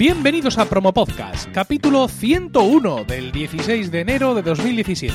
Bienvenidos a Promo Podcast, capítulo 101 del 16 de enero de 2017.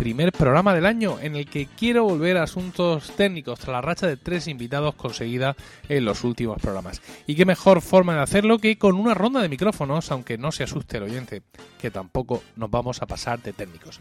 primer programa del año en el que quiero volver a asuntos técnicos tras la racha de tres invitados conseguida en los últimos programas. Y qué mejor forma de hacerlo que con una ronda de micrófonos, aunque no se asuste el oyente, que tampoco nos vamos a pasar de técnicos.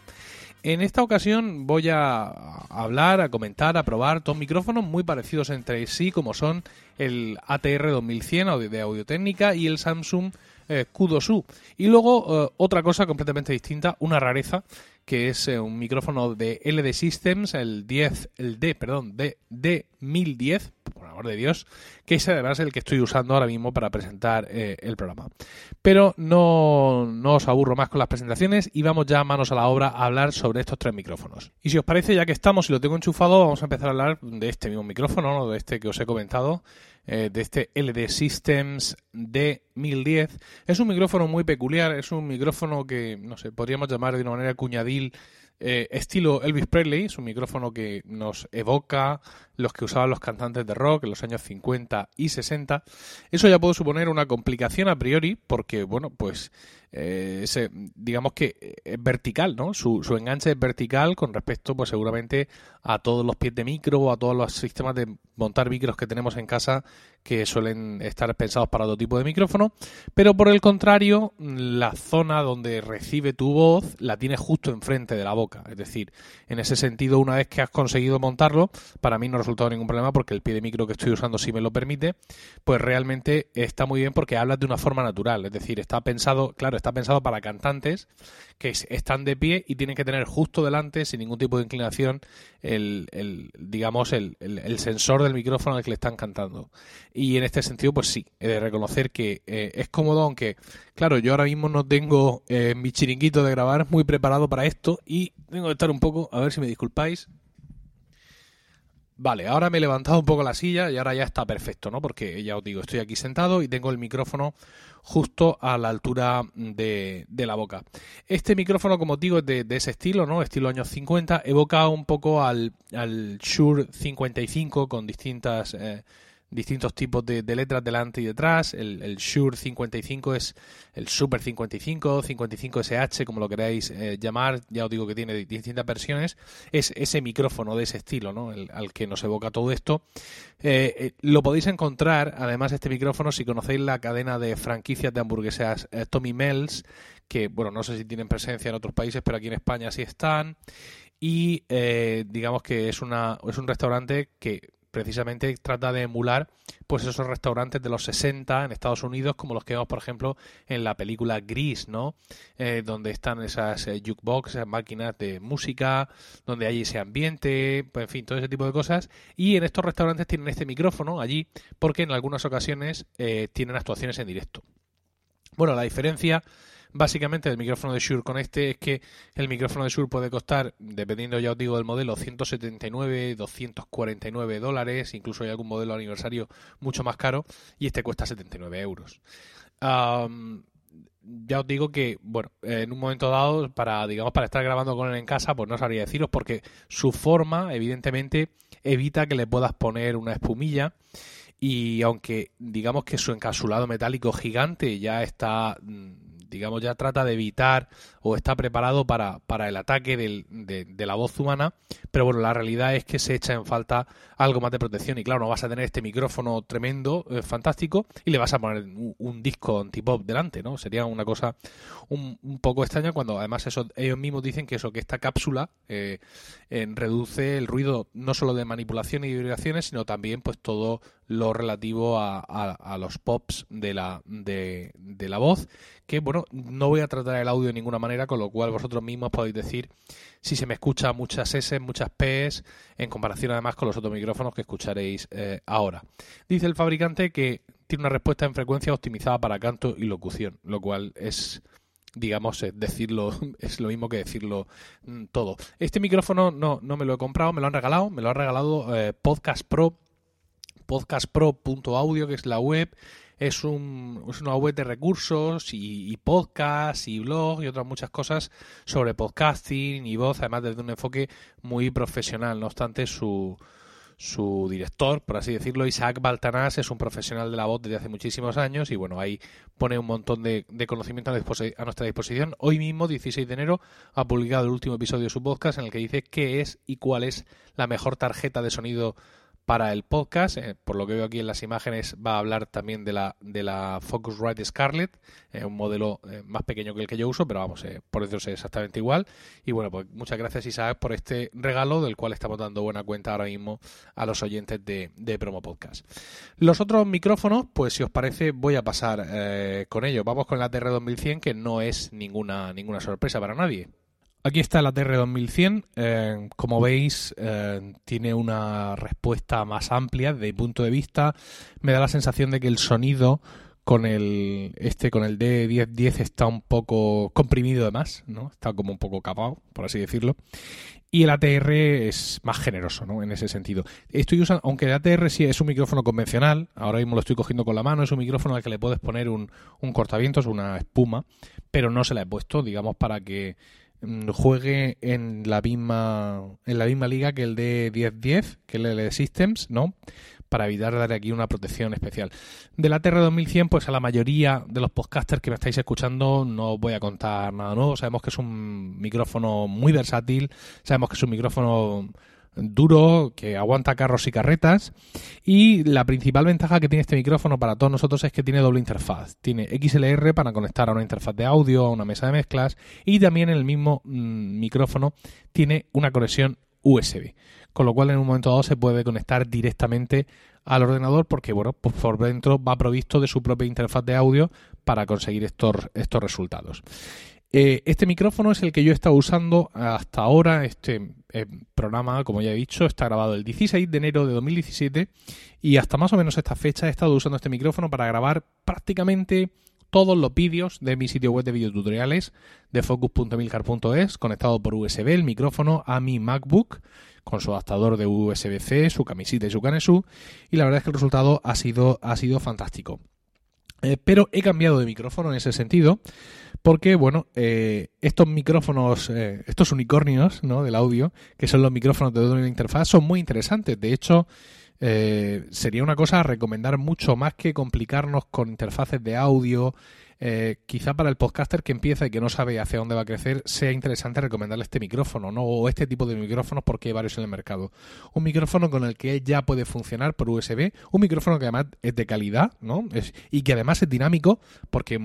En esta ocasión voy a hablar, a comentar, a probar dos micrófonos muy parecidos entre sí, como son el ATR 2100 de Audio Técnica y el Samsung eh, Q2U. Y luego eh, otra cosa completamente distinta, una rareza, que es eh, un micrófono de LD Systems, el 10, el D, perdón, de D1010, por amor de Dios, que es además el que estoy usando ahora mismo para presentar eh, el programa. Pero no, no, os aburro más con las presentaciones y vamos ya manos a la obra a hablar sobre estos tres micrófonos. Y si os parece, ya que estamos y lo tengo enchufado, vamos a empezar a hablar de este mismo micrófono, de este que os he comentado, eh, de este LD Systems D1010. Es un micrófono muy peculiar, es un micrófono que, no sé, podríamos llamar de una manera cuñadil eh, estilo Elvis Presley, es un micrófono que nos evoca los que usaban los cantantes de rock en los años 50 y 60. Eso ya puede suponer una complicación a priori porque, bueno, pues eh, digamos que es vertical, ¿no? Su, su, enganche es vertical con respecto, pues seguramente a todos los pies de micro o a todos los sistemas de montar micros que tenemos en casa que suelen estar pensados para otro tipo de micrófono, pero por el contrario, la zona donde recibe tu voz la tienes justo enfrente de la boca. Es decir, en ese sentido, una vez que has conseguido montarlo, para mí no ha resultado ningún problema porque el pie de micro que estoy usando, si me lo permite, pues realmente está muy bien porque hablas de una forma natural. Es decir, está pensado, claro, está pensado para cantantes que están de pie y tienen que tener justo delante, sin ningún tipo de inclinación, el, el digamos, el, el, sensor del micrófono al que le están cantando. Y en este sentido, pues sí, he de reconocer que eh, es cómodo, aunque, claro, yo ahora mismo no tengo eh, mi chiringuito de grabar muy preparado para esto y tengo que estar un poco, a ver si me disculpáis, Vale, ahora me he levantado un poco la silla y ahora ya está perfecto, ¿no? Porque ya os digo, estoy aquí sentado y tengo el micrófono justo a la altura de, la boca. Este micrófono, como digo, es de, ese estilo, ¿no? Estilo años 50, evoca un poco al, al Shure 55 con distintas... Eh, distintos tipos de, letras delante y detrás. El, el, Shure 55 es el Super 55, 55SH, como lo queráis eh, llamar. Ya os digo que tiene distintas versiones. Es ese micrófono de ese estilo, ¿no? El, al que nos evoca todo esto. Eh, eh, lo podéis encontrar, además, este micrófono, si conocéis la cadena de franquicias de hamburguesas Tommy Mel's, que, bueno, no sé si tienen presencia en otros países, pero aquí en España sí están. Y digamos que es, una, es un restaurante que precisamente trata de emular pues esos restaurantes de los 60 en Estados Unidos como los que vemos por ejemplo en la película Gris no eh, donde están esas eh, jukebox esas máquinas de música donde hay ese ambiente pues, en fin todo ese tipo de cosas. Y en estos restaurantes tienen este micrófono allí porque en algunas ocasiones eh, tienen actuaciones en directo. Bueno la diferencia básicamente el micrófono de Shure con este es que el micrófono de Shure puede costar, dependiendo ya os digo del modelo, 179, 249 dólares, incluso hay algún modelo aniversario mucho más caro, y este cuesta 79 euros. ya os digo que, bueno, en un momento dado, para, digamos, para estar grabando con él en casa, pues no sabría deciros, porque su forma, evidentemente, evita que le puedas poner una espumilla. Y aunque digamos que su encapsulado metálico gigante ya está mm, digamos, ya trata de evitar o está preparado para, para el ataque de, la voz humana, pero bueno, la realidad es que se echa en falta algo más de protección y claro, no vas a tener este micrófono tremendo, eh, fantástico, y le vas a poner un, disco antipop delante, ¿no? Sería una cosa un, poco extraña cuando además ellos mismos dicen que eso, que esta cápsula eh, reduce el ruido no solo de manipulación y vibraciones, sino también pues todo lo relativo a, los pops de la, de, la voz, que bueno, no voy a tratar el audio de ninguna manera, con lo cual vosotros mismos podéis decir si se me escucha muchas S, muchas Ps, en comparación además con los otros micrófonos que escucharéis eh, ahora. Dice el fabricante que tiene una respuesta en frecuencia optimizada para canto y locución, lo cual es digamos, eh, decirlo es lo mismo que decirlo mm, todo. Este micrófono no, no me lo he comprado, me lo han regalado, me lo ha regalado eh, Podcast Pro, podcastpro.audio, que es la web. Es, un, es una web de recursos y, y podcasts y blog y otras muchas cosas sobre podcasting y voz, además desde un enfoque muy profesional. No obstante, su, su director, por así decirlo, Isaac Baltanás, es un profesional de la voz desde hace muchísimos años y bueno, ahí pone un montón de, conocimiento a, nuestra disposición. Hoy mismo, 16 de enero, ha publicado el último episodio de su podcast en el que dice qué es y cuál es la mejor tarjeta de sonido para el podcast. Eh, por lo que veo aquí en las imágenes va a hablar también de la, de la Focusrite Scarlett, eh, un modelo eh, más pequeño que el que yo uso, pero vamos, por eso es exactamente igual. Y bueno, pues muchas gracias Isaac por este regalo del cual estamos dando buena cuenta ahora mismo a los oyentes de, de Promo Podcast. Los otros micrófonos, pues si os parece voy a pasar con ellos. Vamos con la TR2100 que no es ninguna, ninguna sorpresa para nadie. Aquí está la TR2100. Eh, como veis, eh, tiene una respuesta más amplia mi punto de vista. Me da la sensación de que el sonido con el este con el D1010 está un poco comprimido de más, ¿no? Está como un poco capado, por así decirlo. Y el ATR es más generoso, ¿no? En ese sentido. Estoy usando, aunque el ATR sí es un micrófono convencional, ahora mismo lo estoy cogiendo con la mano, es un micrófono al que le puedes poner un, un cortavientos, una espuma, pero no se la he puesto, digamos, para que juegue en la misma en la misma liga que el de 1010, que el de Systems, ¿no? Para evitar dar aquí una protección especial. De la TR2100, pues a la mayoría de los podcasters que me estáis escuchando no os voy a contar nada nuevo. Sabemos que es un micrófono muy versátil, sabemos que es un micrófono duro, que aguanta carros y carretas. Y la principal ventaja que tiene este micrófono para todos nosotros es que tiene doble interfaz. Tiene XLR para conectar a una interfaz de audio, a una mesa de mezclas, y también el mismo mm, micrófono tiene una conexión USB. Con lo cual en un momento dado se puede conectar directamente al ordenador porque bueno, pues por dentro va provisto de su propia interfaz de audio para conseguir estos, estos resultados. Eh, este micrófono es el que yo he estado usando hasta ahora. Este eh, programa, como ya he dicho, está grabado el 16 de enero de 2017 y hasta más o menos esta fecha he estado usando este micrófono para grabar prácticamente todos los vídeos de mi sitio web de videotutoriales de focus.milcar.es conectado por USB el micrófono a mi MacBook con su adaptador de USB-C, su camisita y su canesú y la verdad es que el resultado ha sido, ha sido fantástico. Eh, pero he cambiado de micrófono en ese sentido porque, bueno, eh, estos micrófonos, eh, estos unicornios ¿no? del audio, que son los micrófonos de doble interfaz, son muy interesantes. De hecho, sería una cosa a recomendar mucho más que complicarnos con interfaces de audio eh, quizá para el podcaster que empieza y que no sabe hacia dónde va a crecer, sea interesante recomendarle este micrófono, ¿no? O este tipo de micrófonos porque hay varios en el mercado. Un micrófono con el que ya puede funcionar por USB, un micrófono que además es de calidad, ¿no? y que además es dinámico porque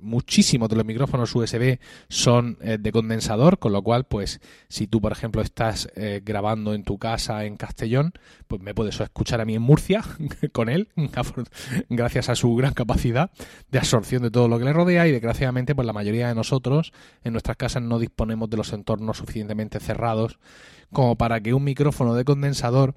muchísimos de los micrófonos USB son eh, de condensador, con lo cual, pues, si tú, por ejemplo, estás eh, grabando en tu casa en Castellón, pues me puedes escuchar a mí en Murcia con él, gracias a su gran capacidad de absorción de todo lo que le rodea y desgraciadamente, pues la mayoría de nosotros en nuestras casas no disponemos de los entornos suficientemente cerrados como para que un micrófono de condensador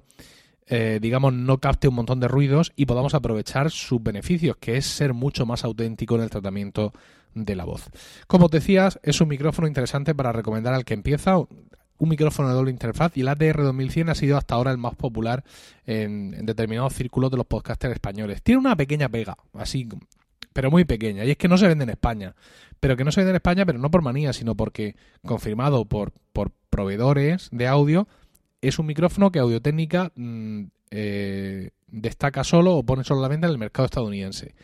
eh, digamos, no capte un montón de ruidos y podamos aprovechar sus beneficios, que es ser mucho más auténtico en el tratamiento de la voz. Como te decías, es un micrófono interesante para recomendar al que empieza, un micrófono de doble interfaz y el ATR 2100 ha sido hasta ahora el más popular en, determinados círculos de los podcasters españoles. Tiene una pequeña pega, así, pero muy pequeña, y es que no se vende en España. Pero que no se vende en España, pero no por manía, sino porque confirmado por, por proveedores de audio, es un micrófono que Audio Técnica mm, eh, destaca solo o pone solo la venta en el mercado estadounidense.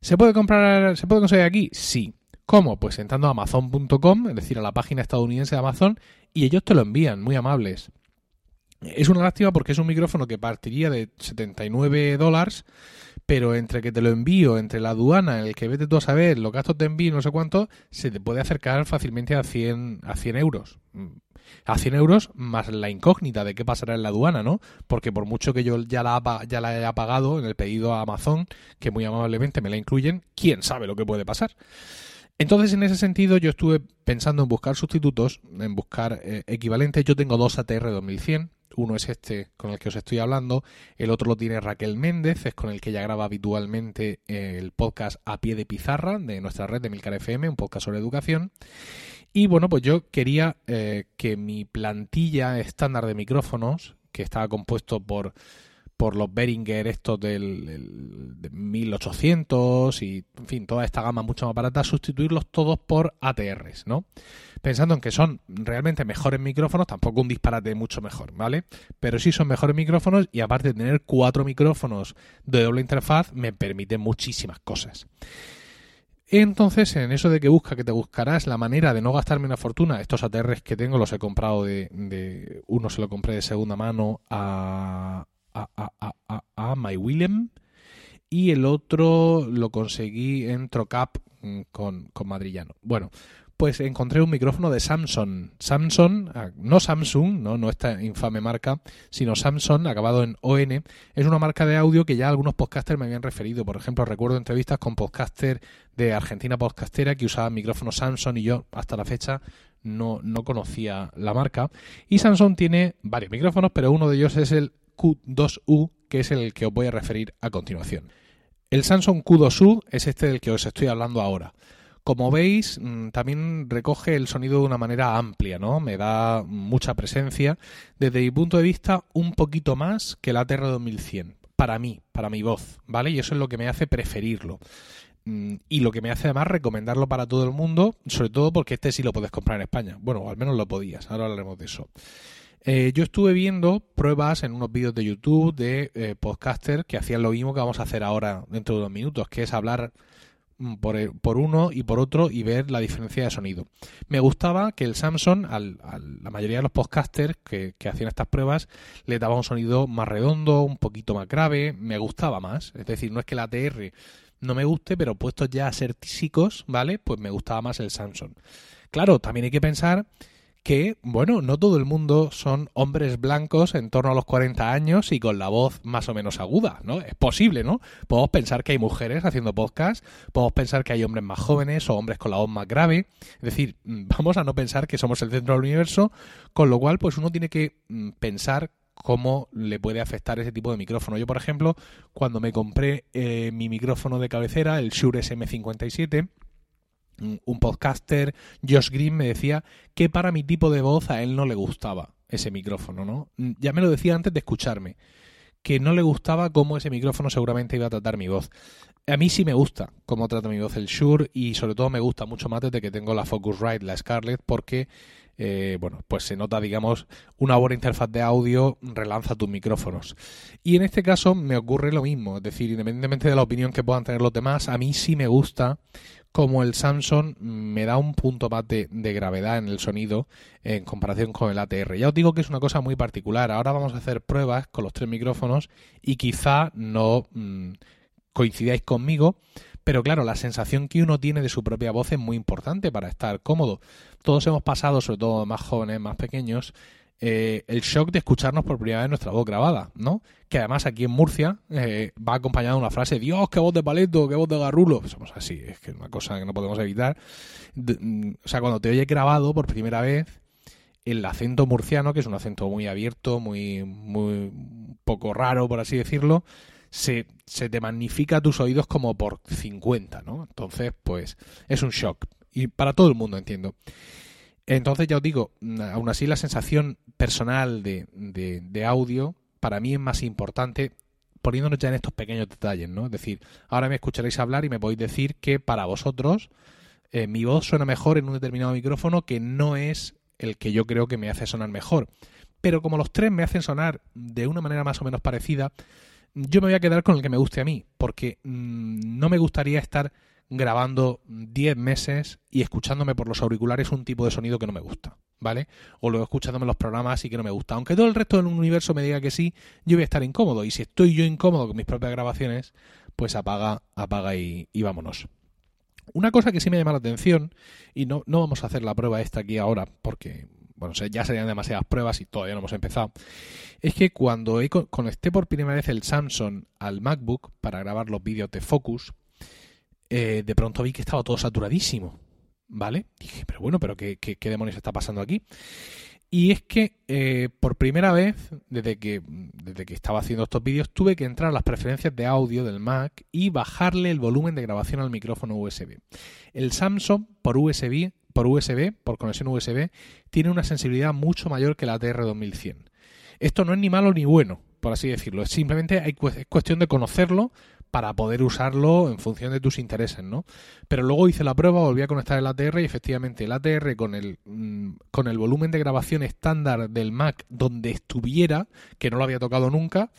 ¿Se puede comprar, se puede conseguir aquí? Sí. ¿Cómo? Pues entrando a amazon.com, es decir, a la página estadounidense de Amazon, y ellos te lo envían, muy amables. Es una lástima porque es un micrófono que partiría de 79 dólares, pero entre que te lo envío, entre la aduana, el que vete tú a saber, los gastos de envío, no sé cuánto, se te puede acercar fácilmente a 100, a 100 euros a 100 euros más la incógnita de qué pasará en la aduana, ¿no? Porque por mucho que yo ya la, ya la haya pagado en el pedido a Amazon, que muy amablemente me la incluyen, quién sabe lo que puede pasar. Entonces, en ese sentido, yo estuve pensando en buscar sustitutos, en buscar eh, equivalentes. Yo tengo dos ATR 2100 Uno es este con el que os estoy hablando, el otro lo tiene Raquel Méndez, es con el que ella graba habitualmente el podcast A Pie de Pizarra de nuestra red de Milcar FM, un podcast sobre educación. Y bueno, pues yo quería eh, que mi plantilla estándar de micrófonos, que estaba compuesto por por los Behringer estos del, 1800 y, en fin, toda esta gama mucho más barata, sustituirlos todos por ATRs, ¿no? Pensando en que son realmente mejores micrófonos, tampoco un disparate mucho mejor, ¿vale? Pero sí son mejores micrófonos y aparte de tener cuatro micrófonos de doble interfaz, me permite muchísimas cosas. Entonces, en eso de que busca, que te buscarás la manera de no gastarme una fortuna, estos ATRs que tengo los he comprado de, de uno se lo compré de segunda mano a, a, a, a, a My Willem y el otro lo conseguí en Trocap mm, con, con Madrillano. Bueno, pues encontré un micrófono de Samsung. Samsung, ah, no Samsung, no, no esta infame marca, sino Samsung, acabado en ON, es una marca de audio que ya algunos podcasters me habían referido. Por ejemplo, recuerdo entrevistas con podcasters de Argentina Podcastera que usaban micrófonos Samsung y yo hasta la fecha no, no conocía la marca. Y Samsung tiene varios micrófonos, pero uno de ellos es el Q2U, que es el que os voy a referir a continuación. El Samsung Q2U es este del que os estoy hablando ahora. Como veis, mm, también recoge el sonido de una manera amplia, ¿no? Me da mucha presencia. Desde mi punto de vista, un poquito más que el ATR 2100. Para mí, para mi voz, ¿vale? Y eso es lo que me hace preferirlo. Mm, y lo que me hace además recomendarlo para todo el mundo, sobre todo porque este sí lo puedes comprar en España. Bueno, al menos lo podías, ahora hablaremos de eso. Eh, yo estuve viendo pruebas en unos vídeos de YouTube de eh, podcasters que hacían lo mismo que vamos a hacer ahora dentro de unos minutos, que es hablar mm, por, uno y por otro y ver la diferencia de sonido. Me gustaba que el Samsung, a la mayoría de los podcasters que, que, hacían estas pruebas, le daba un sonido más redondo, un poquito más grave, me gustaba más. Es decir, no es que la ATR no me guste, pero puestos ya a ser tísicos, ¿vale? Pues me gustaba más el Samsung. Claro, también hay que pensar que, bueno, no todo el mundo son hombres blancos en torno a los 40 años y con la voz más o menos aguda, ¿no? Es posible, ¿no? Podemos pensar que hay mujeres haciendo podcast, podemos pensar que hay hombres más jóvenes o hombres con la voz más grave, es decir, mm, vamos a no pensar que somos el centro del universo, con lo cual, pues uno tiene que mm, pensar cómo le puede afectar ese tipo de micrófono. Yo, por ejemplo, cuando me compré eh, mi micrófono de cabecera, el Shure SM57, un podcaster, Josh Green, me decía que para mi tipo de voz a él no le gustaba ese micrófono, ¿no? Ya me lo decía antes de escucharme, que no le gustaba cómo ese micrófono seguramente iba a tratar mi voz. A mí sí me gusta cómo trata mi voz el Shure y sobre todo me gusta mucho más desde que tengo la Focusrite, la Scarlett, porque eh, bueno, pues se nota, digamos, una buena interfaz de audio relanza tus micrófonos. Y en este caso me ocurre lo mismo, es decir, independientemente de la opinión que puedan tener los demás, a mí sí me gusta como el Samsung me da un punto más de, gravedad en el sonido en comparación con el ATR. Ya os digo que es una cosa muy particular. Ahora vamos a hacer pruebas con los tres micrófonos y quizá no mm, coincidáis conmigo, pero claro, la sensación que uno tiene de su propia voz es muy importante para estar cómodo. Todos hemos pasado, sobre todo más jóvenes, más pequeños, eh, el shock de escucharnos por primera vez nuestra voz grabada, ¿no? Que además aquí en Murcia eh, va acompañada de una frase, Dios, qué voz de paleto, qué voz de garrulo. Somos así, es que es una cosa que no podemos evitar. Mm, o sea, cuando te oyes grabado por primera vez, el acento murciano, que es un acento muy abierto, muy, muy poco raro, por así decirlo, se, se te magnifica tus oídos como por 50, ¿no? Entonces, pues es un shock. Y para todo el mundo, entiendo. Entonces ya os digo, aún así la sensación personal de, de, audio para mí es más importante poniéndonos ya en estos pequeños detalles, ¿no? Es decir, ahora me escucharéis hablar y me podéis decir que para vosotros eh, mi voz suena mejor en un determinado micrófono que no es el que yo creo que me hace sonar mejor. Pero como los tres me hacen sonar de una manera más o menos parecida, yo me voy a quedar con el que me guste a mí, porque mm, no me gustaría estar grabando 10 meses y escuchándome por los auriculares un tipo de sonido que no me gusta, ¿vale? O luego escuchándome los programas y que no me gusta. Aunque todo el resto del universo me diga que sí, yo voy a estar incómodo. Y si estoy yo incómodo con mis propias grabaciones, pues apaga, apaga y, vámonos. Una cosa que sí me llama la atención, y no, no vamos a hacer la prueba esta aquí ahora, porque bueno, ya serían demasiadas pruebas y todavía no hemos empezado, es que cuando conecté por primera vez el Samsung al MacBook para grabar los vídeos de Focus, eh, de pronto vi que estaba todo saturadísimo. ¿Vale? Dije, pero bueno, pero ¿qué, qué, demonios está pasando aquí? Y es que eh, por primera vez, desde que, desde que estaba haciendo estos vídeos, tuve que entrar a las preferencias de audio del Mac y bajarle el volumen de grabación al micrófono USB. El Samsung por USB, por USB, por conexión USB, tiene una sensibilidad mucho mayor que la TR2100. Esto no es ni malo ni bueno, por así decirlo. Es simplemente hay, es cuestión de conocerlo para poder usarlo en función de tus intereses, ¿no? Pero luego hice la prueba, volví a conectar el ATR y efectivamente el ATR con el, mm, con el volumen de grabación estándar del Mac donde estuviera, que no lo había tocado nunca,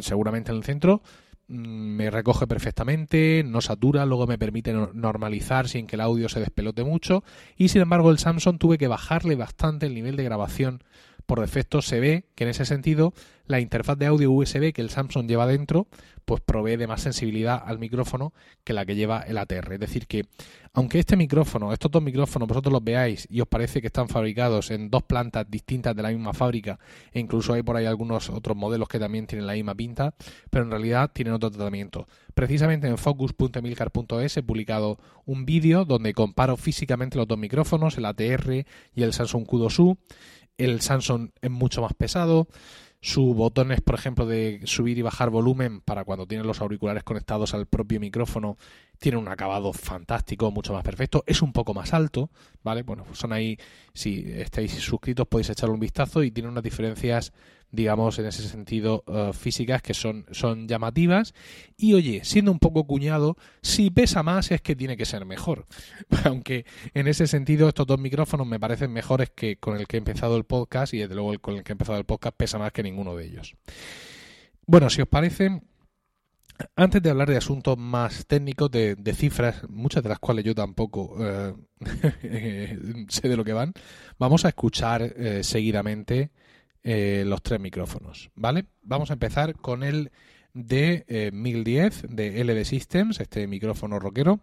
seguramente en el centro, mm, me recoge perfectamente, no satura, luego me permite normalizar sin que el audio se despelote mucho y sin embargo el Samsung tuve que bajarle bastante el nivel de grabación por defecto se ve que en ese sentido la interfaz de audio USB que el Samsung lleva dentro pues provee de más sensibilidad al micrófono que la que lleva el ATR. Es decir, que aunque este micrófono, estos dos micrófonos, vosotros los veáis y os parece que están fabricados en dos plantas distintas de la misma fábrica, e incluso hay por ahí algunos otros modelos que también tienen la misma pinta, pero en realidad tienen otro tratamiento. Precisamente en focus.emilcar.es he publicado un vídeo donde comparo físicamente los dos micrófonos, el ATR y el Samsung Q2U el Samsung es mucho más pesado. Sus botones, por ejemplo, de subir y bajar volumen para cuando tienen los auriculares conectados al propio micrófono, tiene un acabado fantástico, mucho más perfecto. Es un poco más alto, ¿vale? Bueno, son ahí, si estáis suscritos podéis echarle un vistazo y tiene unas diferencias digamos, en ese sentido, eh, físicas que son, son llamativas. Y oye, siendo un poco cuñado, si pesa más es que tiene que ser mejor. Aunque en ese sentido estos dos micrófonos me parecen mejores que con el que he empezado el podcast y desde luego el con el que he empezado el podcast pesa más que ninguno de ellos. Bueno, si os parece, antes de hablar de asuntos más técnicos, de, cifras, muchas de las cuales yo tampoco eh, sé de lo que van, vamos a escuchar eh, seguidamente eh, los tres micrófonos, ¿vale? Vamos a empezar con el de 1010 eh, de LD Systems, este micrófono rockero,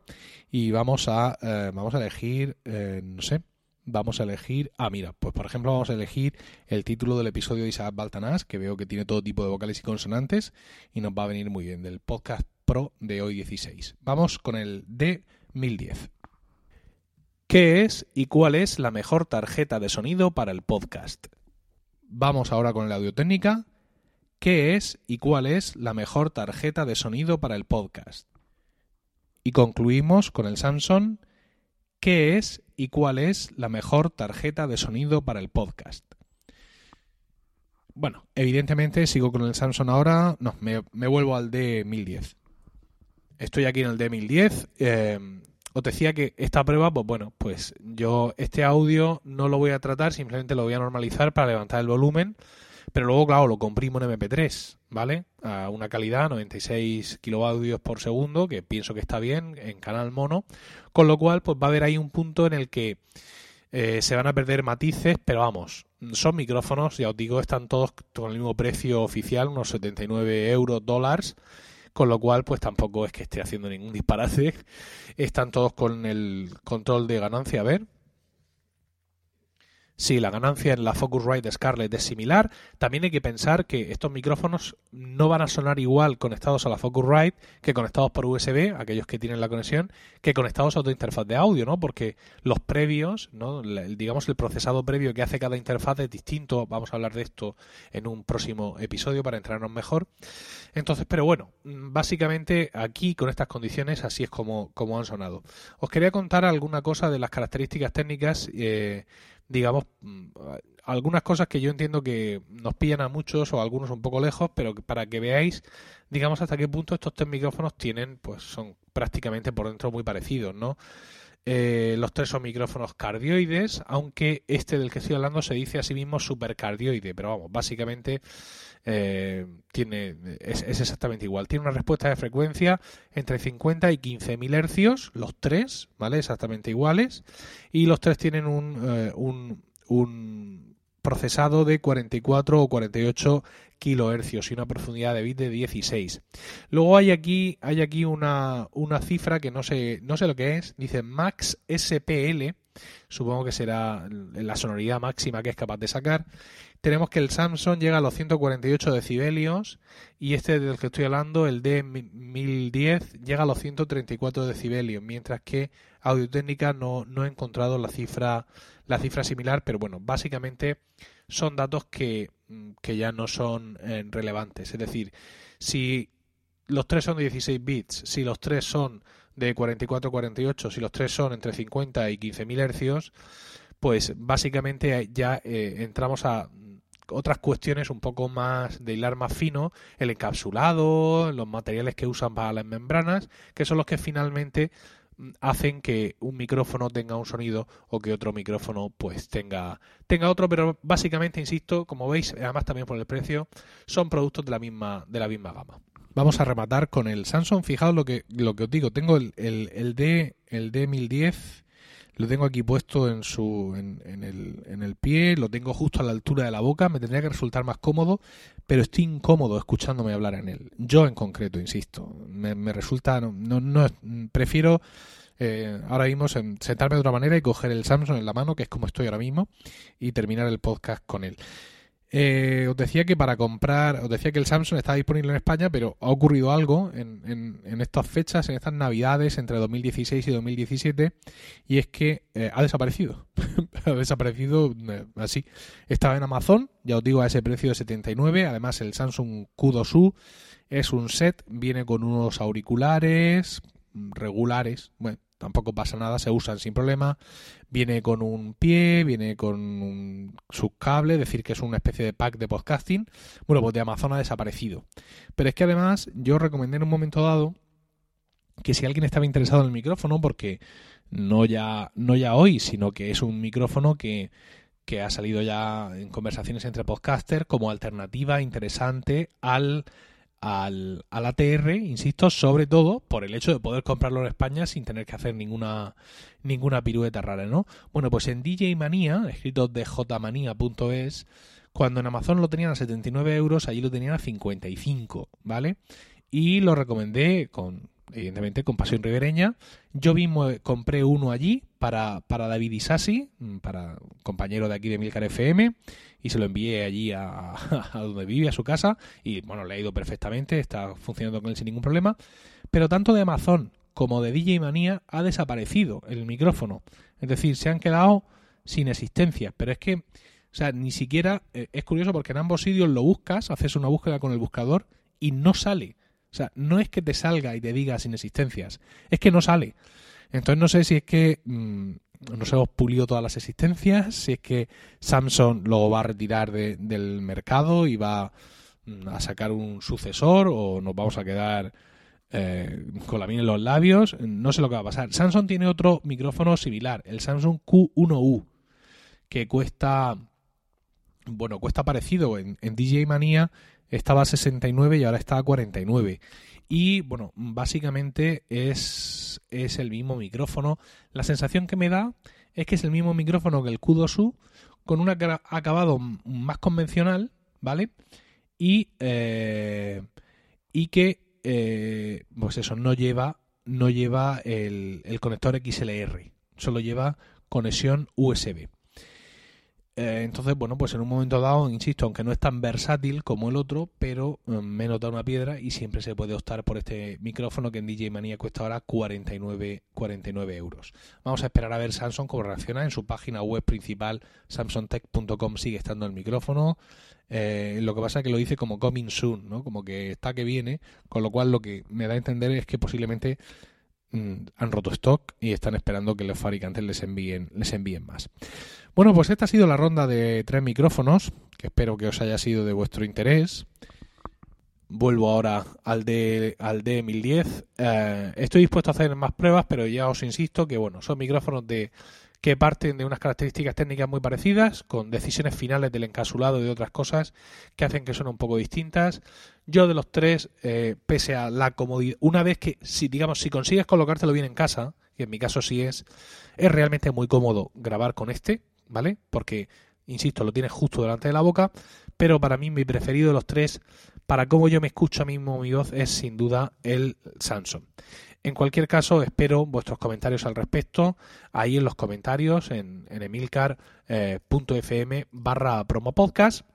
y vamos a, eh, vamos a elegir, no sé, vamos a elegir, ah, mira, pues por ejemplo vamos a elegir el título del episodio de Isaac Baltanás, que veo que tiene todo tipo de vocales y consonantes, y nos va a venir muy bien, del podcast Pro de hoy 16. Vamos con el de 1010. ¿Qué es y cuál es la mejor tarjeta de sonido para el podcast? Vamos ahora con la audio técnica. ¿Qué es y cuál es la mejor tarjeta de sonido para el podcast? Y concluimos con el Samsung. ¿Qué es y cuál es la mejor tarjeta de sonido para el podcast? Bueno, evidentemente sigo con el Samsung ahora. No, me, vuelvo al D1010. Estoy aquí en el D1010. Eh, os decía que esta prueba, pues bueno, pues yo este audio no lo voy a tratar, simplemente lo voy a normalizar para levantar el volumen, pero luego, claro, lo comprimo en MP3, ¿vale? A una calidad 96 kilovatios por segundo, que pienso que está bien en canal mono, con lo cual, pues va a haber ahí un punto en el que eh, se van a perder matices, pero vamos, son micrófonos, ya os digo, están todos con el mismo precio oficial, unos 79 euros, dólares con lo cual pues tampoco es que esté haciendo ningún disparate. Están todos con el control de ganancia, a ver. Sí, la ganancia en la Focusrite Scarlett es similar. También hay que pensar que estos micrófonos no van a sonar igual conectados a la Focusrite que conectados por USB, aquellos que tienen la conexión, que conectados a otra interfaz de audio, ¿no? Porque los previos, ¿no? digamos el procesado previo que hace cada interfaz es distinto. Vamos a hablar de esto en un próximo episodio para entrarnos mejor. Entonces, pero bueno, básicamente aquí con estas condiciones así es como, como han sonado. Os quería contar alguna cosa de las características técnicas. Eh, digamos, mm, algunas cosas que yo entiendo que nos pillan a muchos o algunos un poco lejos, pero para que veáis, digamos, hasta qué punto estos tres micrófonos tienen, pues son prácticamente por dentro muy parecidos, ¿no? Eh, los tres son micrófonos cardioides, aunque este del que estoy hablando se dice a sí mismo supercardioide, pero vamos, básicamente eh, tiene, es, exactamente igual. Tiene una respuesta de frecuencia entre 50 y 15.000 hercios, los tres, ¿vale? Exactamente iguales. Y los tres tienen un, eh, un, un procesado de 44 o 48 kilohercios y una profundidad de bit de 16. Luego hay aquí, hay aquí una, una cifra que no sé, no sé lo que es, dice max SPL, supongo que será la sonoridad máxima que es capaz de sacar, tenemos que el Samsung llega a los 148 decibelios y este del que estoy hablando, el D1010, llega a los 134 decibelios, mientras que Audio Técnica no, no he encontrado la cifra, la cifra similar, pero bueno, básicamente son datos que, que ya no son eh, relevantes. Es decir, si los tres son de 16 bits, si los tres son de 44-48, si los tres son entre 50 y 15.000 hercios, pues básicamente ya eh, entramos a otras cuestiones un poco más de hilar más fino, el encapsulado, los materiales que usan para las membranas, que son los que finalmente mm, hacen que un micrófono tenga un sonido o que otro micrófono pues tenga tenga otro pero básicamente insisto como veis además también por el precio son productos de la misma de la misma gama vamos a rematar con el Samsung. Fijaos lo que, lo que os digo, tengo el, el, el D, el D1010, lo tengo aquí puesto en, su, en, en, el, en el pie, lo tengo justo a la altura de la boca, me tendría que resultar más cómodo, pero estoy incómodo escuchándome hablar en él. Yo en concreto, insisto, me, me resulta, no, no, no prefiero... Eh, ahora mismo sentarme de otra manera y coger el Samsung en la mano, que es como estoy ahora mismo, y terminar el podcast con él. Eh, os decía que para comprar, os decía que el Samsung está disponible en España, pero ha ocurrido algo en, en, estas fechas, en estas navidades entre 2016 y 2017, y es que eh, ha desaparecido. ha desaparecido eh, así. Estaba en Amazon, ya os digo, a ese precio de 79. Además, el Samsung Q2U es un set, viene con unos auriculares regulares, bueno, tampoco pasa nada, se usan sin problema. Viene con un pie, viene con un subcable, es decir, que es una especie de pack de podcasting. Bueno, pues de Amazon ha desaparecido. Pero es que además yo recomendé en un momento dado que si alguien estaba interesado en el micrófono, porque no ya, no ya hoy, sino que es un micrófono que, que ha salido ya en conversaciones entre podcasters como alternativa interesante al al, al, ATR, insisto, sobre todo por el hecho de poder comprarlo en España sin tener que hacer ninguna, ninguna pirueta rara, ¿no? Bueno, pues en DJ Manía, escrito de jmanía.es, cuando en Amazon lo tenían a 79 euros, allí lo tenían a 55, ¿vale? Y lo recomendé con, evidentemente, con pasión ribereña. Yo mismo compré uno allí para, para David Isasi, para compañero de aquí de Milcar FM, y se lo envié allí a, donde vive, a su casa, y bueno, le ha ido perfectamente, está funcionando con él sin ningún problema. Pero tanto de Amazon como de DJ Manía ha desaparecido el micrófono. Es decir, se han quedado sin existencia. Pero es que, o sea, ni siquiera eh, es curioso porque en ambos sitios lo buscas, haces una búsqueda con el buscador y no sale. O sea, no es que te salga y te diga sin existencias, es que no sale. Entonces no sé si es que mmm, nos hemos pulido todas las existencias, si es que Samsung lo va a retirar de, del mercado y va mm, a sacar un sucesor o nos vamos a quedar eh, con la mina en los labios, no sé lo que va a pasar. Samsung tiene otro micrófono similar, el Samsung Q1U, que cuesta, bueno, cuesta parecido en, en DJ Manía, estaba a 69 y ahora está a 49. Y bueno, básicamente es, es el mismo micrófono. La sensación que me da es que es el mismo micrófono que el Q2U, con un acabado más convencional, ¿vale? Y, eh, y que, eh, pues eso, no lleva, no lleva el, el conector XLR, solo lleva conexión USB. Eh, entonces, bueno, pues en un momento dado, insisto, aunque no es tan versátil como el otro, pero eh, me nota una piedra y siempre se puede optar por este micrófono que en DJ Manía cuesta ahora 49, 49 euros. Vamos a esperar a ver Samsung cómo reacciona. En su página web principal, samsungtech.com, sigue estando el micrófono. Eh, lo que pasa es que lo dice como coming soon, ¿no? Como que está que viene, con lo cual lo que me da a entender es que posiblemente han roto stock y están esperando que los fabricantes les envíen, les envíen más. Bueno, pues esta ha sido la ronda de tres micrófonos, que espero que os haya sido de vuestro interés. Vuelvo ahora al de al D1010. Eh, estoy dispuesto a hacer más pruebas, pero ya os insisto que bueno, son micrófonos de que parten de unas características técnicas muy parecidas, con decisiones finales del encapsulado y de otras cosas que hacen que suenen un poco distintas. Yo de los tres, eh, pese a la comodidad, una vez que, si digamos, si consigues colocártelo bien en casa, y en mi caso sí es, es realmente muy cómodo grabar con este, ¿vale? Porque, insisto, lo tienes justo delante de la boca, pero para mí mi preferido de los tres, para cómo yo me escucho a mí mismo mi voz, es sin duda el Samsung. En cualquier caso, espero vuestros comentarios al respecto ahí en los comentarios en, en emilcar.fm barra promopodcast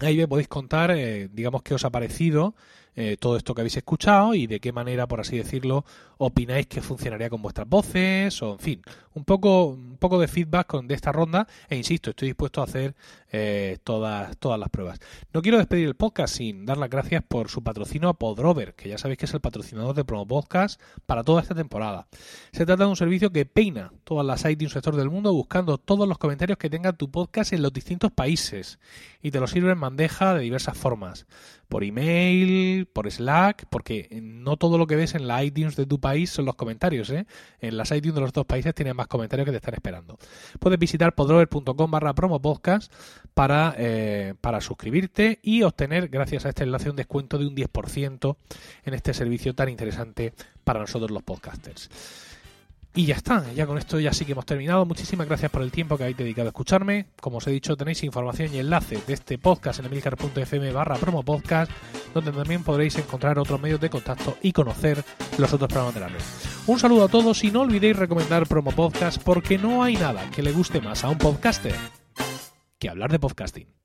Ahí me podéis contar, eh, digamos, qué os ha parecido eh, todo esto que habéis escuchado y de qué manera, por así decirlo, opináis que funcionaría con vuestras voces o, en fin, un poco, un poco de feedback de esta ronda e insisto, estoy dispuesto a hacer eh, todas, todas las pruebas. No quiero despedir el podcast sin dar las gracias por su patrocinio a Podrover, que ya sabéis que es el patrocinador de Promo Podcast para toda esta temporada. Se trata de un servicio que peina todas las sites de un sector del mundo buscando todos los comentarios que tenga tu podcast en los distintos países y te lo sirve en bandeja de diversas formas por email, por Slack, porque no todo lo que ves en la iTunes de tu país son los comentarios, ¿eh? En las iTunes de los dos países tienen más comentarios que te están esperando. Puedes visitar podrover.com barra promo podcast para, eh, para suscribirte y obtener, gracias a este enlace, un descuento de un 10% en este servicio tan interesante para nosotros los podcasters. Y ya está, ya con esto ya sí que hemos terminado. Muchísimas gracias por el tiempo que habéis dedicado a escucharme. Como os he dicho, tenéis información y enlace de este podcast en emilcar.fm barra promo podcast, donde también podréis encontrar otros medios de contacto y conocer los otros programas de la red. Un saludo a todos y no olvidéis recomendar promo podcast porque no hay nada que le guste más a un podcaster que hablar de podcasting.